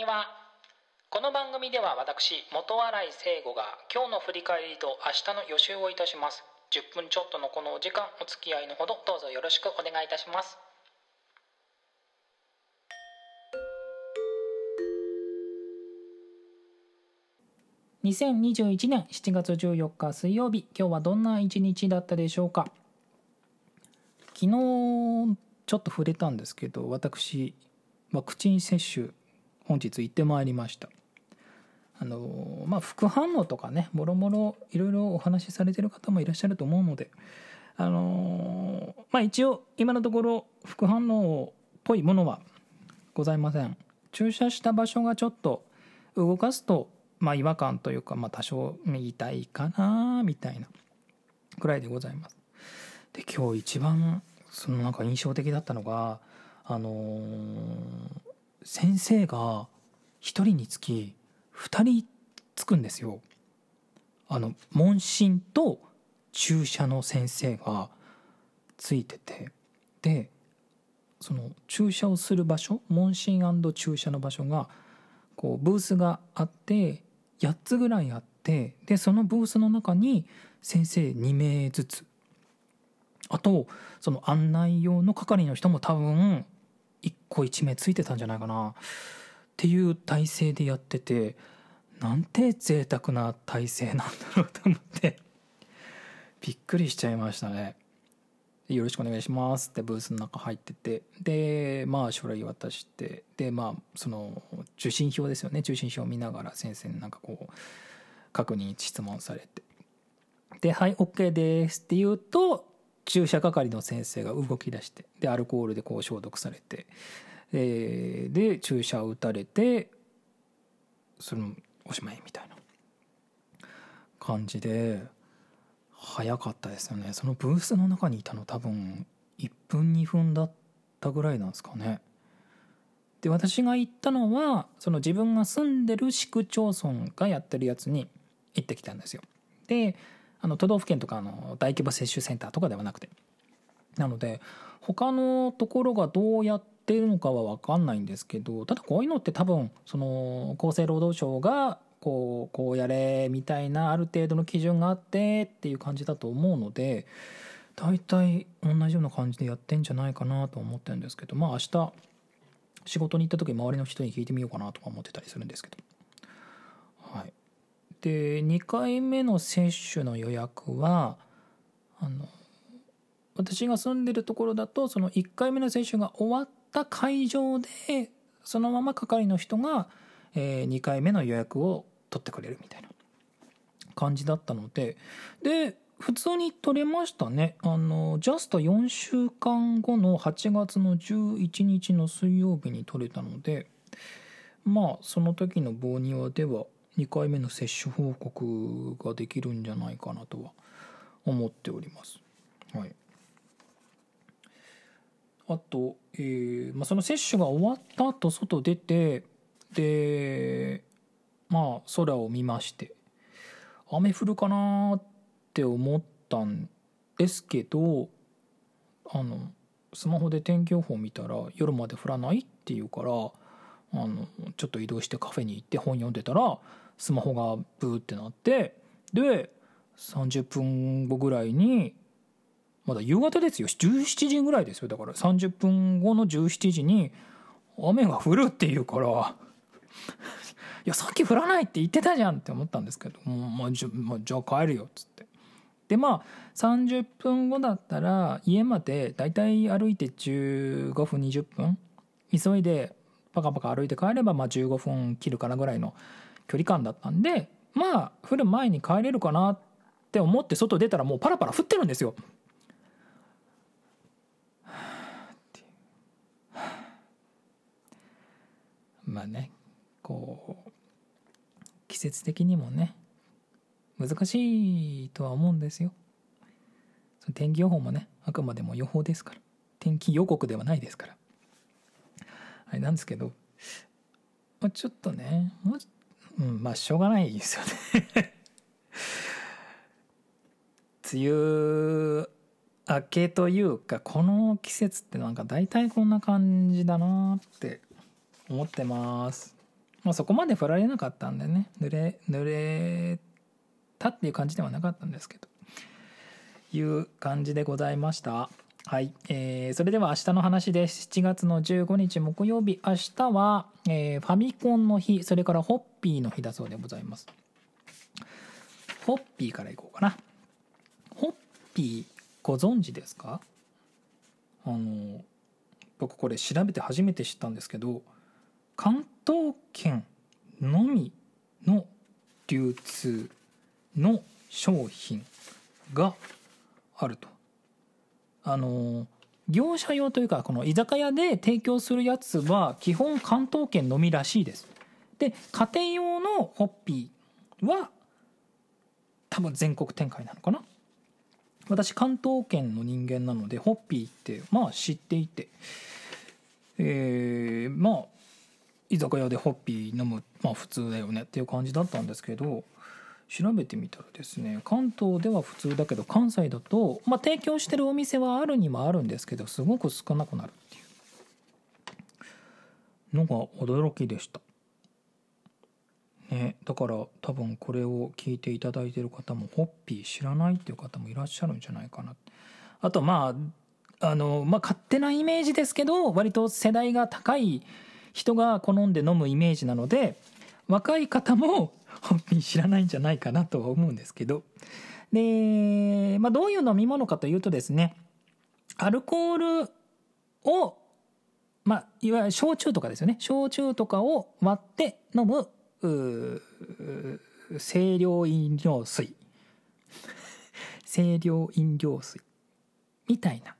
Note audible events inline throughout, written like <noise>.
にはこの番組では私元新井聖吾が今日の振り返りと明日の予習をいたします。10分ちょっとのこのお時間お付き合いのほどどうぞよろしくお願いいたします。2021年7月14日水曜日今日はどんな一日だったでしょうか？昨日ちょっと触れたんですけど私ワクチン接種本日行ってまいりました。あのまあ副反応とかねもろもろいろいろお話しされてる方もいらっしゃると思うのであのまあ一応今のところ副反応っぽいものはございません。注射した場所がちょっと動かすとまあ違和感というか、まあ、多少痛いかなみたいなくらいでございます。で今日一番そのなんか印象的だったのがあのー、先生が1人につき2人つくんですよ。あの問診と注射の先生がついててでその注射をする場所問診注射の場所がこうブースがあって8つぐらいあってでそのブースの中に先生2名ずつあとその案内用の係の人も多分1個1名ついてたんじゃないかな。っていう体制でやっててなんて贅沢な体制なんだろうと思って。びっくりしちゃいましたね。よろしくお願いしますってブースの中入ってて。でまあ書類渡して。でまあその受信票ですよね。受信票を見ながら先生になんかこう確認質問されて。で「はい OK です」って言うと注射係の先生が動き出してでアルコールでこう消毒されて、えー、で注射を打たれてそのおしまいみたいな感じで早かったですよね。そのブースの中にいたの多分1分2分だったぐらいなんですかね。で私が行ったのはその自分が住んでる市区町村がやってるやつに行ってきたんですよ。であの都道府県とかの大規模接種センターとかではなくて。なので他のところがどうやってるのかは分かんないんですけどただこういうのって多分その厚生労働省がこうこうやれみたいなある程度の基準があってっていう感じだと思うので大体同じような感じでやってんじゃないかなと思ってるんですけどまあ明日仕事に行った時周りの人に聞いてみようかなとか思ってたりするんですけど。で2回目の接種の予約はあの私が住んでるところだとその1回目の接種が終わった会場でそのまま係の人が、え2回目の予約を取ってくれるみたいな感じだったのでで普通に取れましたね。あのジャスト4週間後の8月の11日の水曜日に取れたのでまあその時の棒庭では2回目の接種報告ができるんじゃないかなとは思っております。はい、あと、えーまあ、その接種が終わった後外出てでまあ空を見まして雨降るかなって思ったんですけどあのスマホで天気予報見たら夜まで降らないっていうからあのちょっと移動してカフェに行って本読んでたらスマホがブーってなってで30分後ぐらいにまだ夕方ですよ。17時ぐらいですよ。だから30分後の17時に雨が降るっていうから。いやさっき降らないって言ってたじゃんって思ったんですけどもう、まあ、じゃあ、じゃあ帰るよっつって。でまあ30分後だったら家までだいたい歩いて15分20分急いでパカパカ歩いて帰ればまあ15分切るかなぐらいの距離感だったんでまあ降る前に帰れるかなって思って外出たらもうパラパラ降ってるんですよ。まあねこう季節的にもね難しいとは思うんですよ。天気予報もねあくまでも予報ですから天気予告ではないですから。あれなんですけど、ちょっとねもううんまあしょうがないですよね。<laughs> 梅雨明けというかこの季節ってなんか大体こんな感じだなって思ってます。まあ、そこまで振られなかったんでね。濡れ濡れたっていう感じではなかったんですけど。いう感じでございました。はい、えー、それでは明日の話です。7月の15日木曜日。明日は、えー、ファミコンの日。それからホッピーの日だそうでございます。ホッピーからいこうかな。ホッピーご存知ですか？あの僕これ調べて初めて知ったんですけど関東圏のみの流通の商品があると。あの業者用というかこの居酒屋で提供するやつは基本関東圏のみらしいです。で家庭用のホッピーは多分全国展開なのかな。私関東圏の人間なのでホッピーってまあ知っていて。えー、まあ居酒屋でホッピー飲むまあ普通だよねっていう感じだったんですけど調べてみたらですね関東では普通だけど関西だと、まあ、提供してるお店はあるにもあるんですけどすごく少なくなるっていうのが驚きでした。ね、だから多分これを聞いていただいてる方もホッピー知らないっていう方もいらっしゃるんじゃないかなあとまああのまあ勝手なイメージですけど割と世代が高い人が好んで飲むイメージなので若い方もホッピー知らないんじゃないかなとは思うんですけど。で、まあ、どういう飲み物かというとですねアルコールをまあ、いわゆる焼酎とかですよね。焼酎とかを割って飲む清涼飲料水。<laughs> 清涼飲料水みたいな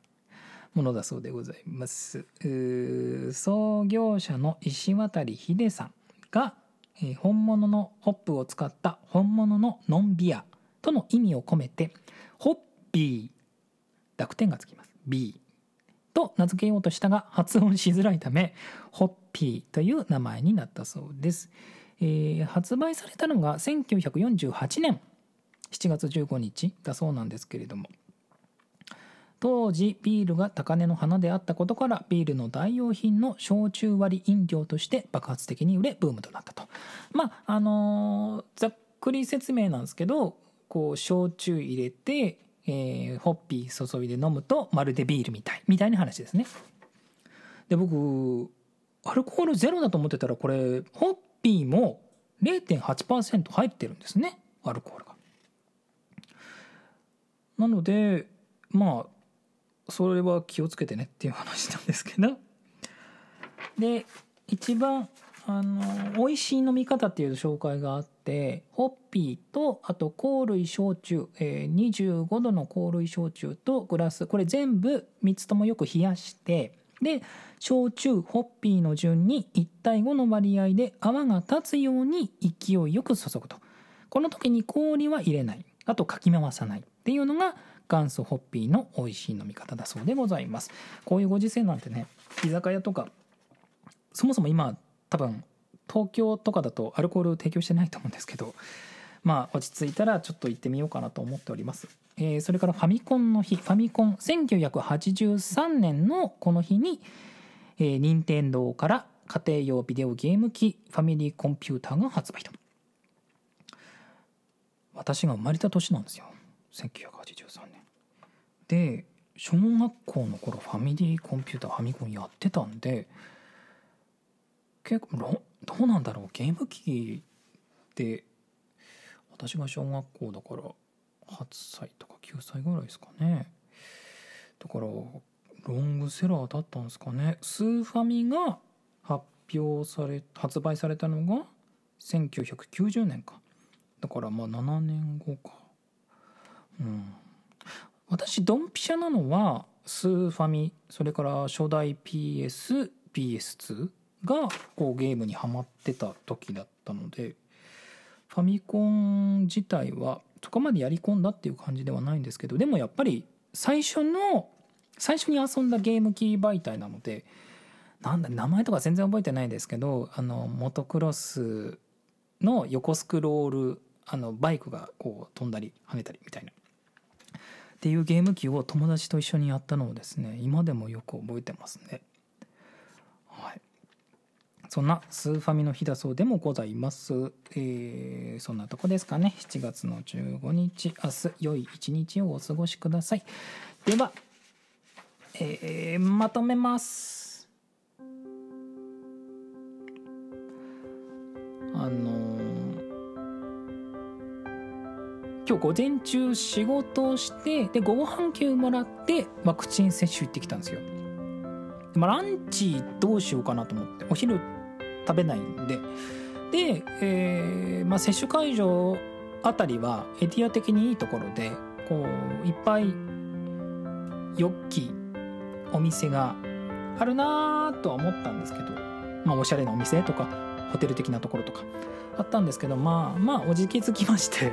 ものだそうでございます。創業者の石渡秀さんが本物のホップを使った本物のノンビアとの意味を込めてホッピー濁点がつきます。B と名付けようとしたが発音しづらいためホッピーという名前になったそうです。えー、発売されたのが1948年。7月15日だそうなんですけれども。当時ビールが高値の花であったことからビールの代用品の焼酎割り飲料として爆発的に売れブームとなったとまああのー、ざっくり説明なんですけどこう焼酎入れて、えー、ホッピー注いで飲むとまるでビールみたいみたいな話ですねで僕アルコールゼロだと思ってたらこれホッピーも0.8%入ってるんですねアルコールが。なのでまあそれは気をつけてねっていう話なんですけど。で一番あの美味しい飲み方っていう紹介があってホッピーとあと香類焼酎、えー、25度の香類焼酎とグラス。これ全部3つともよく冷やしてで焼酎ホッピーの順に1対5の割合で泡が立つように勢いよく注ぐと。この時に氷は入れない。あとかき回さないっていうのが元祖ホッピーの美味しい飲み方だそうでございます。こういうご時世なんてね居酒屋とかそもそも今多分東京とかだとアルコール提供してないと思うんですけどまあ落ち着いたらちょっと行ってみようかなと思っております。えー、それからファミコンの日ファミコン1983年のこの日に、えー、任天堂から家庭用ビデオゲーム機ファミリーコンピューターが発売と。私が生まれた年なんですよ。1983年。で小学校の頃ファミリーコンピューターファミコンやってたんで結構どうなんだろうゲーム機って私が小学校だから8歳とか9歳ぐらいですかね。だからロングセラーだったんですかね。スーファミが発表され発売されたのが1990年か。だからまあ7年後か。うん。私ドンピシャなのはスーファミそれから初代 PSPS2 がこうゲームにはまってた時だったのでファミコン自体はそこまでやり込んだっていう感じではないんですけどでもやっぱり最初の最初に遊んだゲーム機媒体なのでなんだ名前とか全然覚えてないですけどあのモトクロスの横スクロールあのバイクがこう飛んだり跳ねたりみたいな。っていうゲーム機を友達と一緒にやったのをですね今でもよく覚えてますね。はい、そんなスーファミの日だそうでもございます。えーそんなとこですかね。7月の15日、明日、良い一日をお過ごしください。では、えーまとめます。午前中仕事をしてで午後半休もらってワクチン接種行ってきたんですよ。まあ、ランチどうしようかなと思ってお昼食べないんでで、えーまあ、接種会場あたりはエリア的にいいところでこういっぱいよっきお店があるなとは思ったんですけど、まあ、おしゃれなお店とかホテル的なところとかあったんですけどまあまあおじけづきまして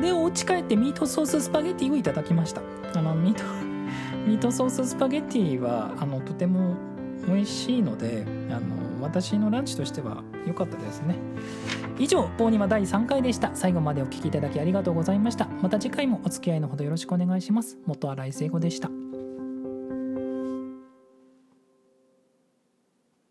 でお家帰ってミートソーススパゲティをいただきました。あのミート <laughs> ミートソーススパゲティはあのとても美味しいのであの私のランチとしては良かったですね。以上「ポーニマ第3回」でした。最後までお聞きいただきありがとうございました。また次回もお付き合いのほどよろしくお願いします。元新井聖子でした。